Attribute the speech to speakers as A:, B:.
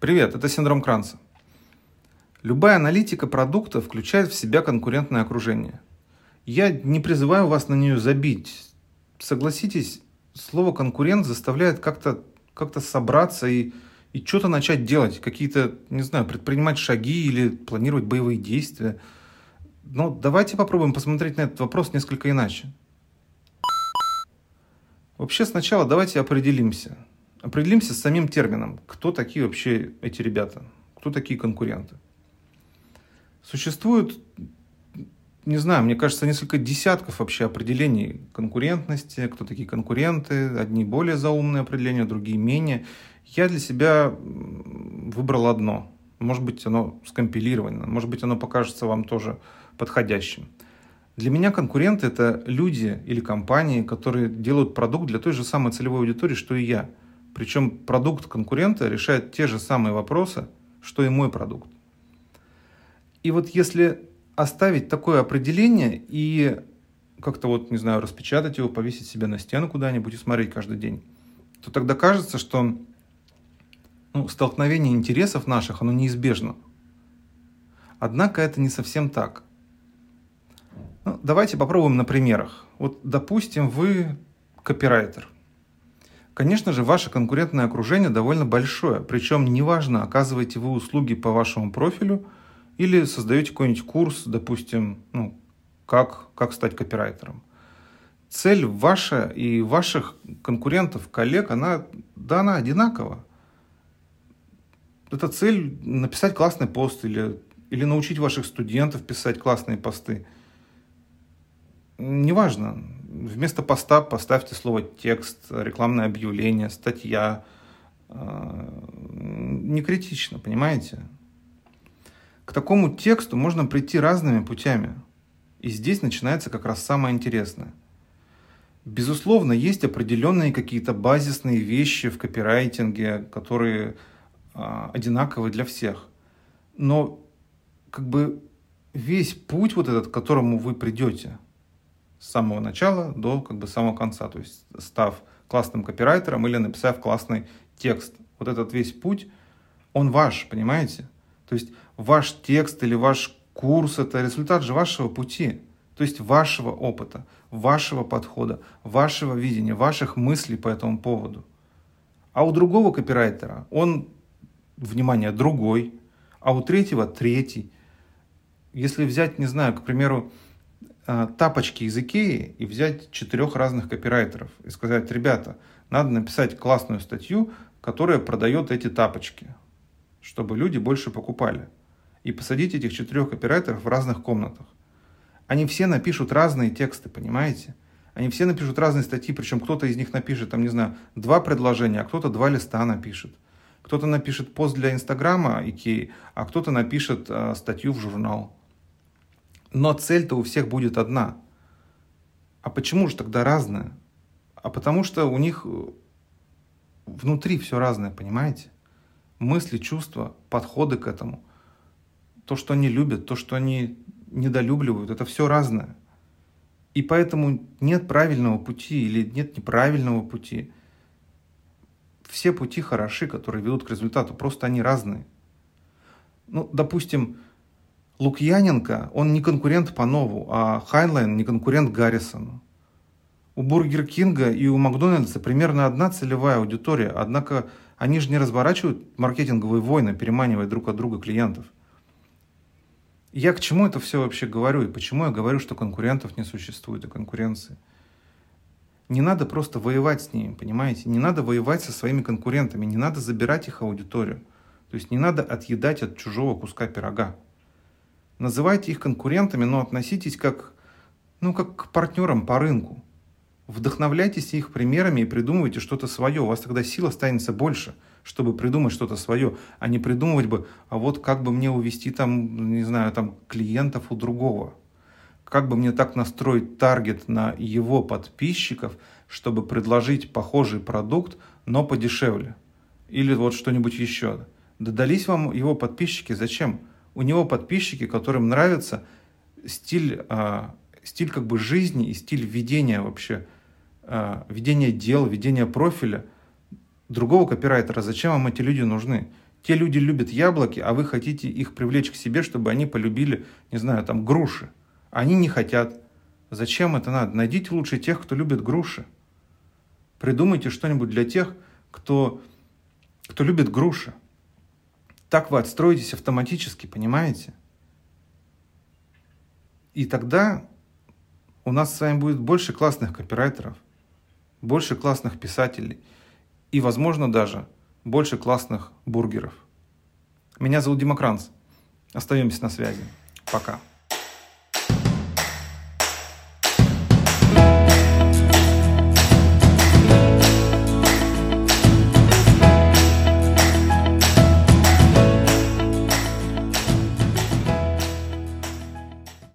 A: Привет, это синдром Кранца. Любая аналитика продукта включает в себя конкурентное окружение. Я не призываю вас на нее забить. Согласитесь, слово конкурент заставляет как-то как собраться и, и что-то начать делать, какие-то, не знаю, предпринимать шаги или планировать боевые действия. Но давайте попробуем посмотреть на этот вопрос несколько иначе. Вообще сначала давайте определимся – Определимся с самим термином. Кто такие вообще эти ребята? Кто такие конкуренты? Существует, не знаю, мне кажется, несколько десятков вообще определений конкурентности, кто такие конкуренты, одни более заумные определения, другие менее. Я для себя выбрал одно. Может быть, оно скомпилировано, может быть, оно покажется вам тоже подходящим. Для меня конкуренты – это люди или компании, которые делают продукт для той же самой целевой аудитории, что и я – причем продукт конкурента решает те же самые вопросы, что и мой продукт. И вот если оставить такое определение и как-то вот, не знаю, распечатать его, повесить себе на стену куда-нибудь и смотреть каждый день, то тогда кажется, что ну, столкновение интересов наших, оно неизбежно. Однако это не совсем так. Ну, давайте попробуем на примерах. Вот, допустим, вы копирайтер – Конечно же, ваше конкурентное окружение довольно большое, причем неважно, оказываете вы услуги по вашему профилю или создаете какой-нибудь курс, допустим, ну, как, как стать копирайтером. Цель ваша и ваших конкурентов, коллег, она, да, она одинакова. Это цель написать классный пост или, или научить ваших студентов писать классные посты. Неважно, вместо поста поставьте слово текст, рекламное объявление, статья. Э, не критично, понимаете? К такому тексту можно прийти разными путями. И здесь начинается как раз самое интересное. Безусловно, есть определенные какие-то базисные вещи в копирайтинге, которые а, одинаковы для всех. Но как бы весь путь вот этот, к которому вы придете – с самого начала до как бы самого конца, то есть став классным копирайтером или написав классный текст. Вот этот весь путь, он ваш, понимаете? То есть ваш текст или ваш курс – это результат же вашего пути, то есть вашего опыта, вашего подхода, вашего видения, ваших мыслей по этому поводу. А у другого копирайтера он, внимание, другой, а у третьего третий. Если взять, не знаю, к примеру, тапочки из Икеи и взять четырех разных копирайтеров и сказать, ребята, надо написать классную статью, которая продает эти тапочки, чтобы люди больше покупали. И посадить этих четырех копирайтеров в разных комнатах. Они все напишут разные тексты, понимаете? Они все напишут разные статьи, причем кто-то из них напишет, там, не знаю, два предложения, а кто-то два листа напишет. Кто-то напишет пост для Инстаграма Икеи, а кто-то напишет э, статью в журнал. Но цель-то у всех будет одна. А почему же тогда разная? А потому что у них э, внутри все разное, понимаете? Мысли, чувства, подходы к этому. То, что они любят, то, что они недолюбливают, это все разное. И поэтому нет правильного пути или нет неправильного пути. Все пути хороши, которые ведут к результату, просто они разные. Ну, допустим, Лукьяненко, он не конкурент Панову, а Хайнлайн не конкурент Гаррисону. У Бургер Кинга и у Макдональдса примерно одна целевая аудитория, однако они же не разворачивают маркетинговые войны, переманивая друг от друга клиентов. Я к чему это все вообще говорю и почему я говорю, что конкурентов не существует и конкуренции? Не надо просто воевать с ними, понимаете? Не надо воевать со своими конкурентами, не надо забирать их аудиторию. То есть не надо отъедать от чужого куска пирога. Называйте их конкурентами, но относитесь как, ну, как к партнерам по рынку. Вдохновляйтесь их примерами и придумывайте что-то свое. У вас тогда сила останется больше, чтобы придумать что-то свое, а не придумывать бы, а вот как бы мне увести там, не знаю, там клиентов у другого. Как бы мне так настроить таргет на его подписчиков, чтобы предложить похожий продукт, но подешевле. Или вот что-нибудь еще. Додались вам его подписчики, зачем? У него подписчики, которым нравится стиль, а, стиль как бы жизни и стиль ведения вообще, а, ведения дел, ведения профиля другого копирайтера. Зачем вам эти люди нужны? Те люди любят яблоки, а вы хотите их привлечь к себе, чтобы они полюбили, не знаю, там, груши. Они не хотят. Зачем это надо? Найдите лучше тех, кто любит груши. Придумайте что-нибудь для тех, кто, кто любит груши. Так вы отстроитесь автоматически, понимаете? И тогда у нас с вами будет больше классных копирайтеров, больше классных писателей и, возможно, даже больше классных бургеров. Меня зовут Дима Кранц. Остаемся на связи. Пока.